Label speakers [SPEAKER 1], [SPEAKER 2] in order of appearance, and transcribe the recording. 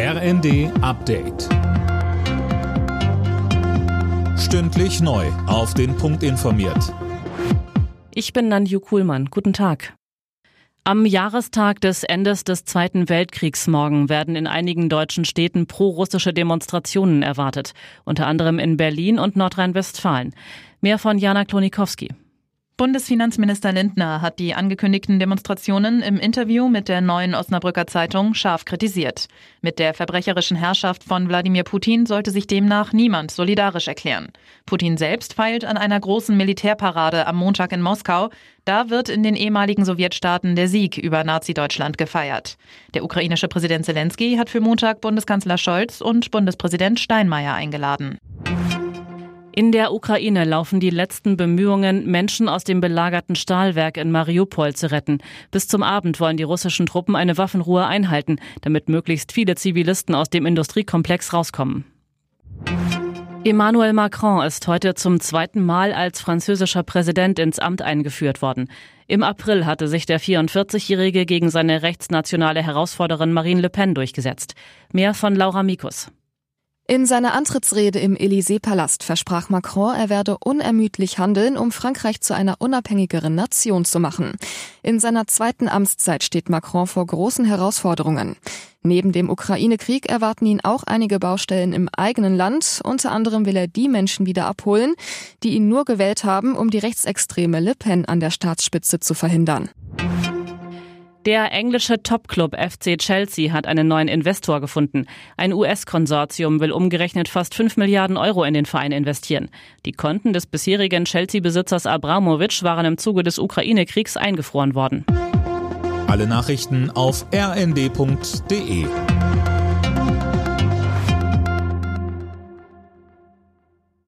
[SPEAKER 1] RND Update. Stündlich neu. Auf den Punkt informiert.
[SPEAKER 2] Ich bin Nanju Kuhlmann. Guten Tag. Am Jahrestag des Endes des Zweiten Weltkriegs morgen werden in einigen deutschen Städten pro-russische Demonstrationen erwartet, unter anderem in Berlin und Nordrhein-Westfalen. Mehr von Jana Klonikowski.
[SPEAKER 3] Bundesfinanzminister Lindner hat die angekündigten Demonstrationen im Interview mit der neuen Osnabrücker Zeitung scharf kritisiert. Mit der verbrecherischen Herrschaft von Wladimir Putin sollte sich demnach niemand solidarisch erklären. Putin selbst feilt an einer großen Militärparade am Montag in Moskau. Da wird in den ehemaligen Sowjetstaaten der Sieg über Nazi-Deutschland gefeiert. Der ukrainische Präsident Zelensky hat für Montag Bundeskanzler Scholz und Bundespräsident Steinmeier eingeladen.
[SPEAKER 2] In der Ukraine laufen die letzten Bemühungen, Menschen aus dem belagerten Stahlwerk in Mariupol zu retten. Bis zum Abend wollen die russischen Truppen eine Waffenruhe einhalten, damit möglichst viele Zivilisten aus dem Industriekomplex rauskommen. Emmanuel Macron ist heute zum zweiten Mal als französischer Präsident ins Amt eingeführt worden. Im April hatte sich der 44-Jährige gegen seine rechtsnationale Herausforderin Marine Le Pen durchgesetzt. Mehr von Laura Mikus.
[SPEAKER 4] In seiner Antrittsrede im Élysée-Palast versprach Macron, er werde unermüdlich handeln, um Frankreich zu einer unabhängigeren Nation zu machen. In seiner zweiten Amtszeit steht Macron vor großen Herausforderungen. Neben dem Ukraine-Krieg erwarten ihn auch einige Baustellen im eigenen Land. Unter anderem will er die Menschen wieder abholen, die ihn nur gewählt haben, um die rechtsextreme Le Pen an der Staatsspitze zu verhindern.
[SPEAKER 2] Der englische Topclub FC Chelsea hat einen neuen Investor gefunden. Ein US-Konsortium will umgerechnet fast 5 Milliarden Euro in den Verein investieren. Die Konten des bisherigen Chelsea-Besitzers Abramovic waren im Zuge des Ukraine-Kriegs eingefroren worden.
[SPEAKER 1] Alle Nachrichten auf rnd.de